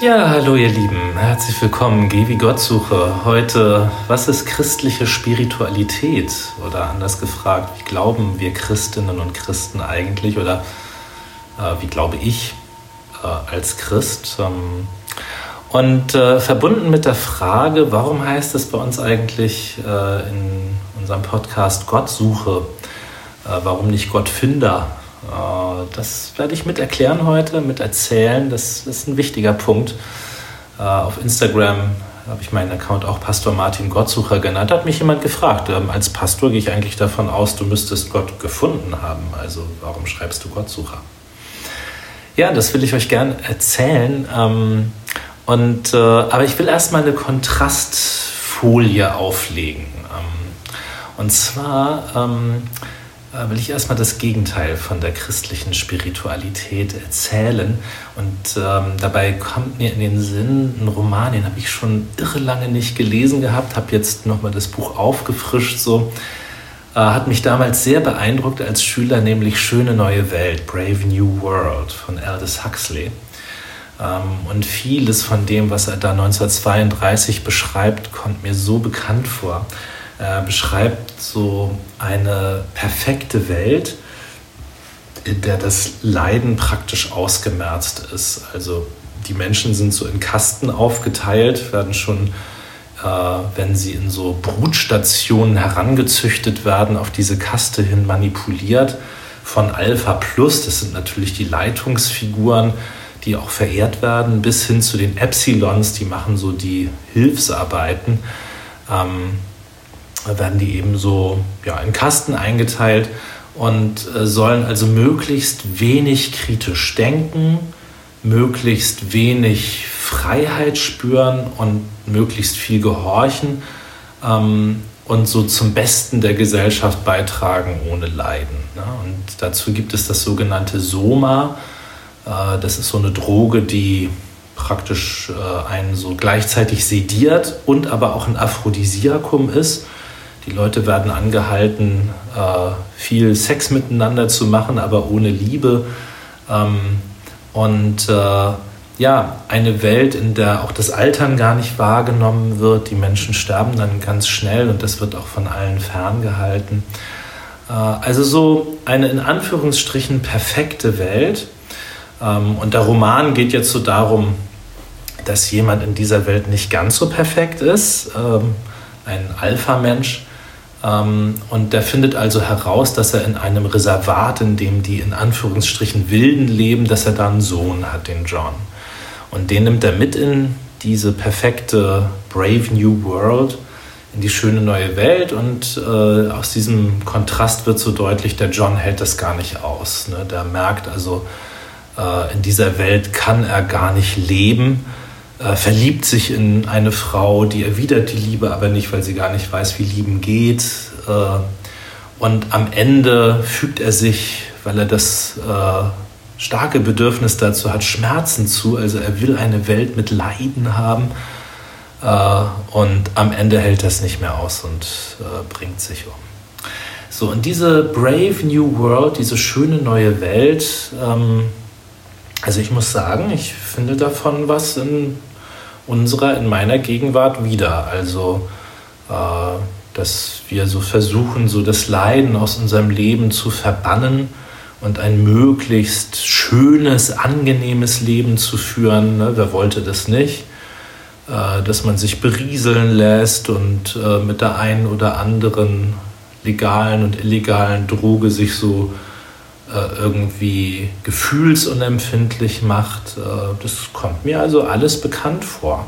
Ja, hallo ihr Lieben, herzlich willkommen. Geh wie Gottsuche. Heute, was ist christliche Spiritualität? Oder anders gefragt, wie glauben wir Christinnen und Christen eigentlich? Oder äh, wie glaube ich äh, als Christ? Ähm, und äh, verbunden mit der Frage, warum heißt es bei uns eigentlich äh, in unserem Podcast Gottsuche? Äh, warum nicht Gottfinder? Äh, das werde ich mit erklären heute, mit erzählen. Das ist ein wichtiger Punkt. Äh, auf Instagram habe ich meinen Account auch Pastor Martin Gottsucher genannt. Da hat mich jemand gefragt, ähm, als Pastor gehe ich eigentlich davon aus, du müsstest Gott gefunden haben. Also warum schreibst du Gottsucher? Ja, das will ich euch gern erzählen. Ähm, und, äh, aber ich will erstmal eine Kontrastfolie auflegen. Ähm, und zwar will ich erstmal das Gegenteil von der christlichen Spiritualität erzählen. Und ähm, dabei kommt mir in den Sinn ein Roman, den habe ich schon irre lange nicht gelesen gehabt, habe jetzt nochmal das Buch aufgefrischt. So. Äh, hat mich damals sehr beeindruckt als Schüler, nämlich Schöne neue Welt, Brave New World von Aldous Huxley. Ähm, und vieles von dem, was er da 1932 beschreibt, kommt mir so bekannt vor. Er beschreibt so eine perfekte Welt, in der das Leiden praktisch ausgemerzt ist. Also die Menschen sind so in Kasten aufgeteilt, werden schon, äh, wenn sie in so Brutstationen herangezüchtet werden, auf diese Kaste hin manipuliert. Von Alpha Plus, das sind natürlich die Leitungsfiguren, die auch verehrt werden, bis hin zu den Epsilons, die machen so die Hilfsarbeiten. Ähm, werden die eben so ja, in Kasten eingeteilt und äh, sollen also möglichst wenig kritisch denken, möglichst wenig Freiheit spüren und möglichst viel gehorchen ähm, und so zum Besten der Gesellschaft beitragen ohne Leiden. Ne? Und dazu gibt es das sogenannte Soma. Äh, das ist so eine Droge, die praktisch äh, einen so gleichzeitig sediert und aber auch ein Aphrodisiakum ist. Die Leute werden angehalten, äh, viel Sex miteinander zu machen, aber ohne Liebe. Ähm, und äh, ja, eine Welt, in der auch das Altern gar nicht wahrgenommen wird. Die Menschen sterben dann ganz schnell und das wird auch von allen ferngehalten. Äh, also so eine in Anführungsstrichen perfekte Welt. Ähm, und der Roman geht jetzt so darum, dass jemand in dieser Welt nicht ganz so perfekt ist, ähm, ein Alpha-Mensch, und der findet also heraus, dass er in einem Reservat, in dem die in Anführungsstrichen Wilden leben, dass er da einen Sohn hat, den John. Und den nimmt er mit in diese perfekte Brave New World, in die schöne neue Welt. Und äh, aus diesem Kontrast wird so deutlich, der John hält das gar nicht aus. Ne? Der merkt also, äh, in dieser Welt kann er gar nicht leben äh, verliebt sich in eine Frau, die erwidert die Liebe aber nicht, weil sie gar nicht weiß, wie Lieben geht. Äh, und am Ende fügt er sich, weil er das äh, starke Bedürfnis dazu hat, Schmerzen zu. Also er will eine Welt mit Leiden haben. Äh, und am Ende hält er es nicht mehr aus und äh, bringt sich um. So, und diese Brave New World, diese schöne neue Welt, ähm, also ich muss sagen, ich finde davon was in unserer, in meiner Gegenwart wieder. Also, äh, dass wir so versuchen, so das Leiden aus unserem Leben zu verbannen und ein möglichst schönes, angenehmes Leben zu führen. Ne? Wer wollte das nicht? Äh, dass man sich berieseln lässt und äh, mit der einen oder anderen legalen und illegalen Droge sich so irgendwie gefühlsunempfindlich macht. Äh, das kommt mir also alles bekannt vor.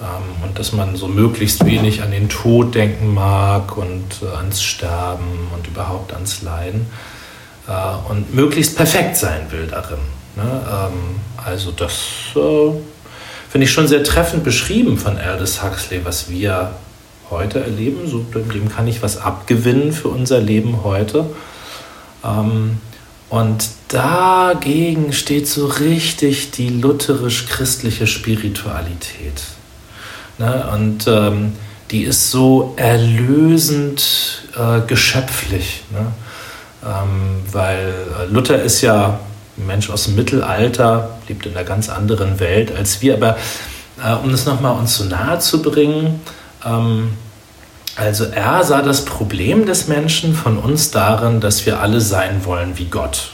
Ähm, und dass man so möglichst wenig an den Tod denken mag und äh, ans Sterben und überhaupt ans Leiden und möglichst perfekt sein will darin. Ne? Ähm, also das finde ich schon sehr treffend beschrieben von Aldous Huxley, was wir heute erleben. So, dem kann ich was abgewinnen für unser Leben heute. Ähm, und dagegen steht so richtig die lutherisch-christliche Spiritualität. Ne? Und ähm, die ist so erlösend äh, geschöpflich. Ne? Ähm, weil Luther ist ja ein Mensch aus dem Mittelalter, lebt in einer ganz anderen Welt als wir. Aber äh, um das nochmal uns so nahe zu bringen, ähm, also er sah das Problem des Menschen von uns darin, dass wir alle sein wollen wie Gott.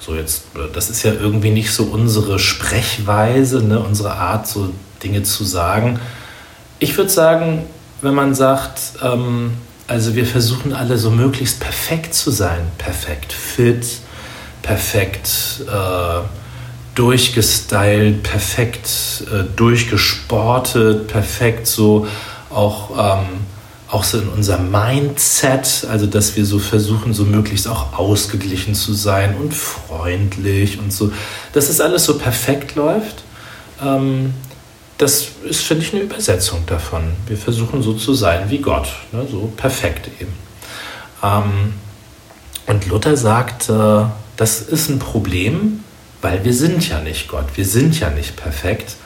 So jetzt, das ist ja irgendwie nicht so unsere Sprechweise, ne, unsere Art, so Dinge zu sagen. Ich würde sagen, wenn man sagt, ähm, also wir versuchen alle so möglichst perfekt zu sein, perfekt fit, perfekt äh, durchgestylt, perfekt äh, durchgesportet, perfekt so auch, ähm, auch so in unserem Mindset, also dass wir so versuchen, so möglichst auch ausgeglichen zu sein und freundlich und so, dass es alles so perfekt läuft. Ähm, das ist, finde ich, eine Übersetzung davon. Wir versuchen so zu sein wie Gott, ne? so perfekt eben. Ähm, und Luther sagt, äh, das ist ein Problem, weil wir sind ja nicht Gott, wir sind ja nicht perfekt.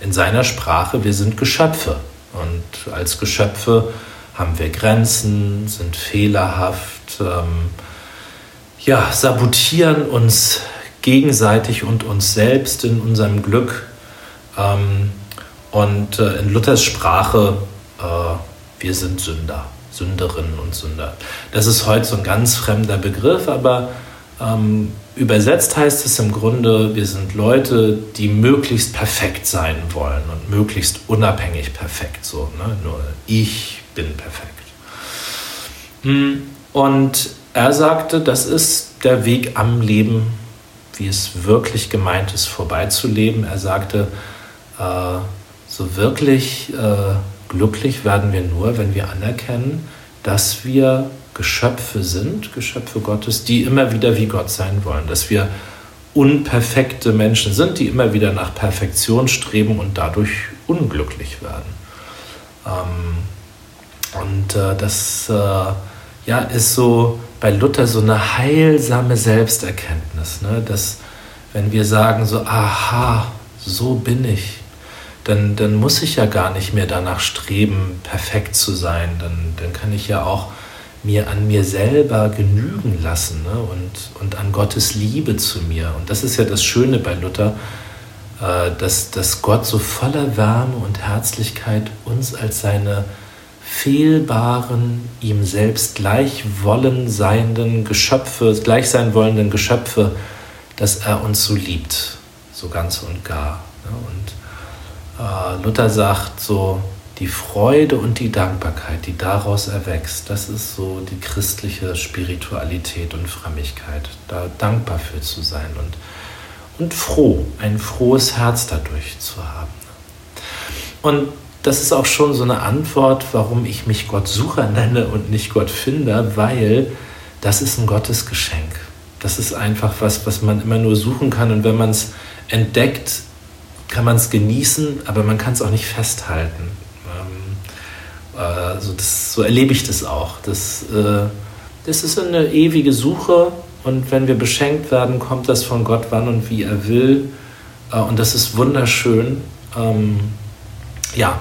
In seiner Sprache, wir sind Geschöpfe. Und als Geschöpfe haben wir Grenzen, sind fehlerhaft, ähm, ja, sabotieren uns gegenseitig und uns selbst in unserem Glück. Ähm, und äh, in Luthers Sprache, äh, wir sind Sünder, Sünderinnen und Sünder. Das ist heute so ein ganz fremder Begriff, aber ähm, übersetzt heißt es im Grunde, wir sind Leute, die möglichst perfekt sein wollen und möglichst unabhängig perfekt. So, ne? Nur ich bin perfekt. Hm, und er sagte, das ist der Weg am Leben, wie es wirklich gemeint ist, vorbeizuleben. Er sagte, äh, so wirklich äh, glücklich werden wir nur, wenn wir anerkennen, dass wir Geschöpfe sind, Geschöpfe Gottes, die immer wieder wie Gott sein wollen, dass wir unperfekte Menschen sind, die immer wieder nach Perfektion streben und dadurch unglücklich werden. Ähm, und äh, das äh, ja, ist so bei Luther so eine heilsame Selbsterkenntnis, ne? dass wenn wir sagen so, aha, so bin ich, dann, dann muss ich ja gar nicht mehr danach streben, perfekt zu sein. Dann, dann kann ich ja auch mir an mir selber genügen lassen ne? und, und an Gottes Liebe zu mir. Und das ist ja das Schöne bei Luther, äh, dass, dass Gott so voller Wärme und Herzlichkeit uns als seine fehlbaren, ihm selbst gleich seienden Geschöpfe, gleich sein wollenden Geschöpfe, dass er uns so liebt, so ganz und gar. Ne? Und äh, Luther sagt so, die Freude und die Dankbarkeit, die daraus erwächst, das ist so die christliche Spiritualität und Frömmigkeit, da dankbar für zu sein und, und froh, ein frohes Herz dadurch zu haben. Und das ist auch schon so eine Antwort, warum ich mich Gott Sucher nenne und nicht Gott Finder, weil das ist ein Gottesgeschenk. Das ist einfach was, was man immer nur suchen kann und wenn man es entdeckt, kann man es genießen, aber man kann es auch nicht festhalten. Also das, so erlebe ich das auch. Das, äh, das ist eine ewige Suche und wenn wir beschenkt werden, kommt das von Gott wann und wie er will. Äh, und das ist wunderschön. Ähm, ja,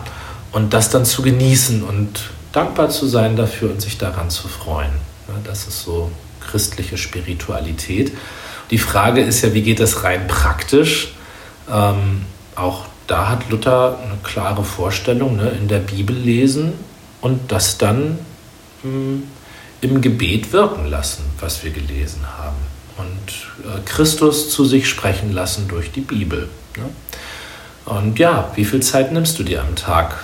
und das dann zu genießen und dankbar zu sein dafür und sich daran zu freuen. Das ist so christliche Spiritualität. Die Frage ist ja, wie geht das rein praktisch? Ähm, auch da hat Luther eine klare Vorstellung, ne, in der Bibel lesen und das dann mh, hm, im Gebet wirken lassen, was wir gelesen haben. Und äh, Christus zu sich sprechen lassen durch die Bibel. Ne? Und ja, wie viel Zeit nimmst du dir am Tag,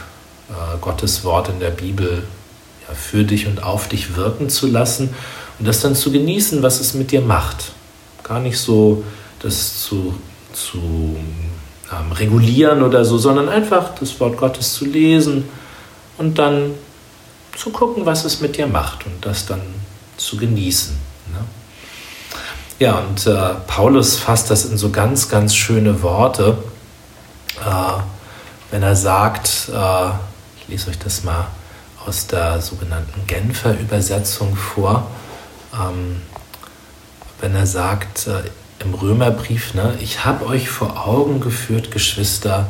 äh, Gottes Wort in der Bibel ja, für dich und auf dich wirken zu lassen und das dann zu genießen, was es mit dir macht? Gar nicht so das zu, zu ähm, regulieren oder so, sondern einfach das Wort Gottes zu lesen und dann zu gucken, was es mit dir macht und das dann zu genießen. Ne? Ja, und äh, Paulus fasst das in so ganz, ganz schöne Worte, äh, wenn er sagt, äh, lese euch das mal aus der sogenannten Genfer Übersetzung vor, ähm, wenn er sagt, äh, im Römerbrief, ne, ich habe euch vor Augen geführt, Geschwister,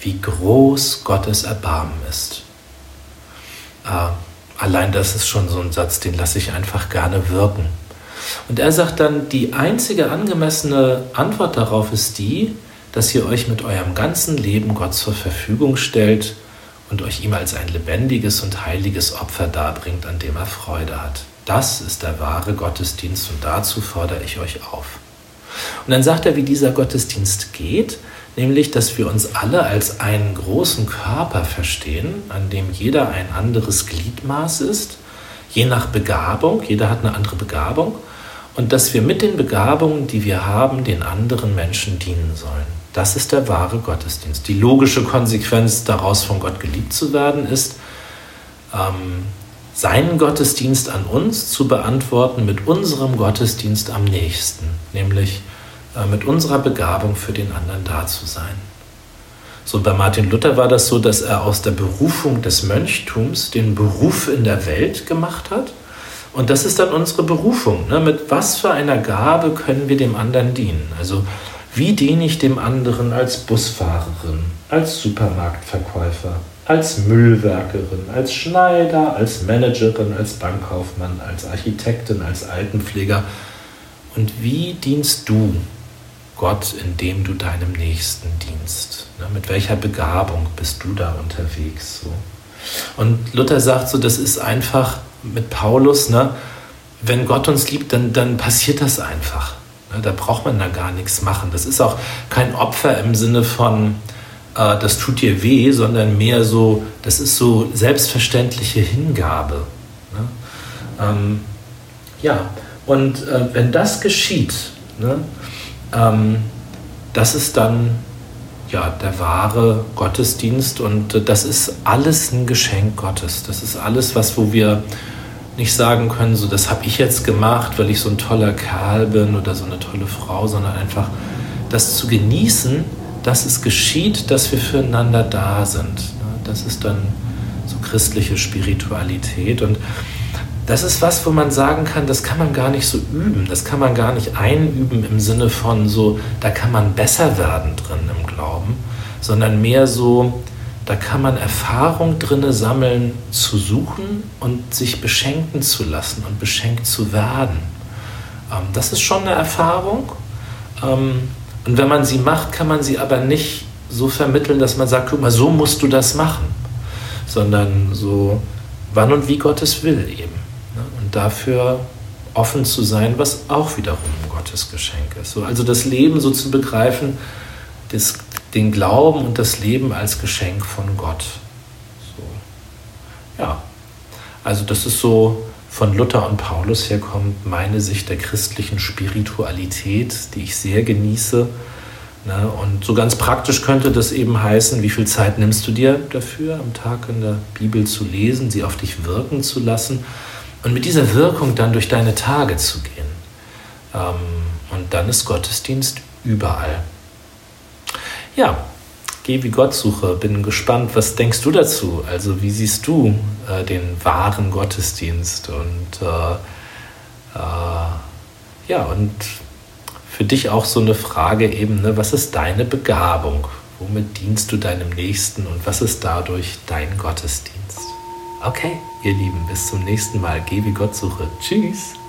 wie groß Gottes Erbarmen ist. Äh, allein das ist schon so ein Satz, den lasse ich einfach gerne wirken. Und er sagt dann, die einzige angemessene Antwort darauf ist die, dass ihr euch mit eurem ganzen Leben Gott zur Verfügung stellt und euch ihm als ein lebendiges und heiliges Opfer darbringt, an dem er Freude hat. Das ist der wahre Gottesdienst und dazu fordere ich euch auf. Und dann sagt er, wie dieser Gottesdienst geht, nämlich, dass wir uns alle als einen großen Körper verstehen, an dem jeder ein anderes Gliedmaß ist, je nach Begabung, jeder hat eine andere Begabung, und dass wir mit den Begabungen, die wir haben, den anderen Menschen dienen sollen. Das ist der wahre Gottesdienst. Die logische Konsequenz daraus, von Gott geliebt zu werden, ist, ähm, seinen Gottesdienst an uns zu beantworten mit unserem Gottesdienst am nächsten, nämlich äh, mit unserer Begabung für den anderen da zu sein. So bei Martin Luther war das so, dass er aus der Berufung des Mönchtums den Beruf in der Welt gemacht hat. Und das ist dann unsere Berufung. Ne? Mit was für einer Gabe können wir dem anderen dienen? Also wie diene ich dem anderen als Busfahrerin, als Supermarktverkäufer, als Müllwerkerin, als Schneider, als Managerin, als Bankkaufmann, als Architektin, als Altenpfleger? Und wie dienst du Gott, indem du deinem Nächsten dienst? Mit welcher Begabung bist du da unterwegs? Und Luther sagt so, das ist einfach mit Paulus, ne, wenn Gott uns liebt, dann, dann passiert das einfach. Ne, da braucht man da gar nichts machen. Das ist auch kein Opfer im Sinne von, äh, das tut dir weh, sondern mehr so, das ist so selbstverständliche Hingabe. Ne? Ähm, ja, und äh, wenn das geschieht, ne, ähm, das ist dann ja, der wahre Gottesdienst und äh, das ist alles ein Geschenk Gottes. Das ist alles, was, wo wir nicht sagen können, so das habe ich jetzt gemacht, weil ich so ein toller Kerl bin oder so eine tolle Frau, sondern einfach das zu genießen, dass es geschieht, dass wir füreinander da sind. Das ist dann so christliche Spiritualität und das ist was, wo man sagen kann, das kann man gar nicht so üben, das kann man gar nicht einüben im Sinne von so, da kann man besser werden drin im Glauben, sondern mehr so, da kann man Erfahrung drinne sammeln, zu suchen und sich beschenken zu lassen und beschenkt zu werden. Ähm, das ist schon eine Erfahrung. Ähm, und wenn man sie macht, kann man sie aber nicht so vermitteln, dass man sagt, guck mal, so musst du das machen, sondern so, wann und wie Gott es will eben. Ne? Und dafür offen zu sein, was auch wiederum Gottes Geschenk ist. also das Leben so zu begreifen, das den Glauben und das Leben als Geschenk von Gott. So. Ja, also das ist so von Luther und Paulus herkommt meine Sicht der christlichen Spiritualität, die ich sehr genieße. Ne? Und so ganz praktisch könnte das eben heißen, wie viel Zeit nimmst du dir dafür, am Tag in der Bibel zu lesen, sie auf dich wirken zu lassen und mit dieser Wirkung dann durch deine Tage zu gehen. Ähm, und dann ist Gottesdienst überall. Ja, geh wie Gott suche. Bin gespannt, was denkst du dazu? Also wie siehst du äh, den wahren Gottesdienst? Und äh, äh, ja, und für dich auch so eine Frage eben, ne, was ist deine Begabung? Womit dienst du deinem Nächsten und was ist dadurch dein Gottesdienst? Okay, ihr Lieben, bis zum nächsten Mal. Geh wie Gott suche. Tschüss.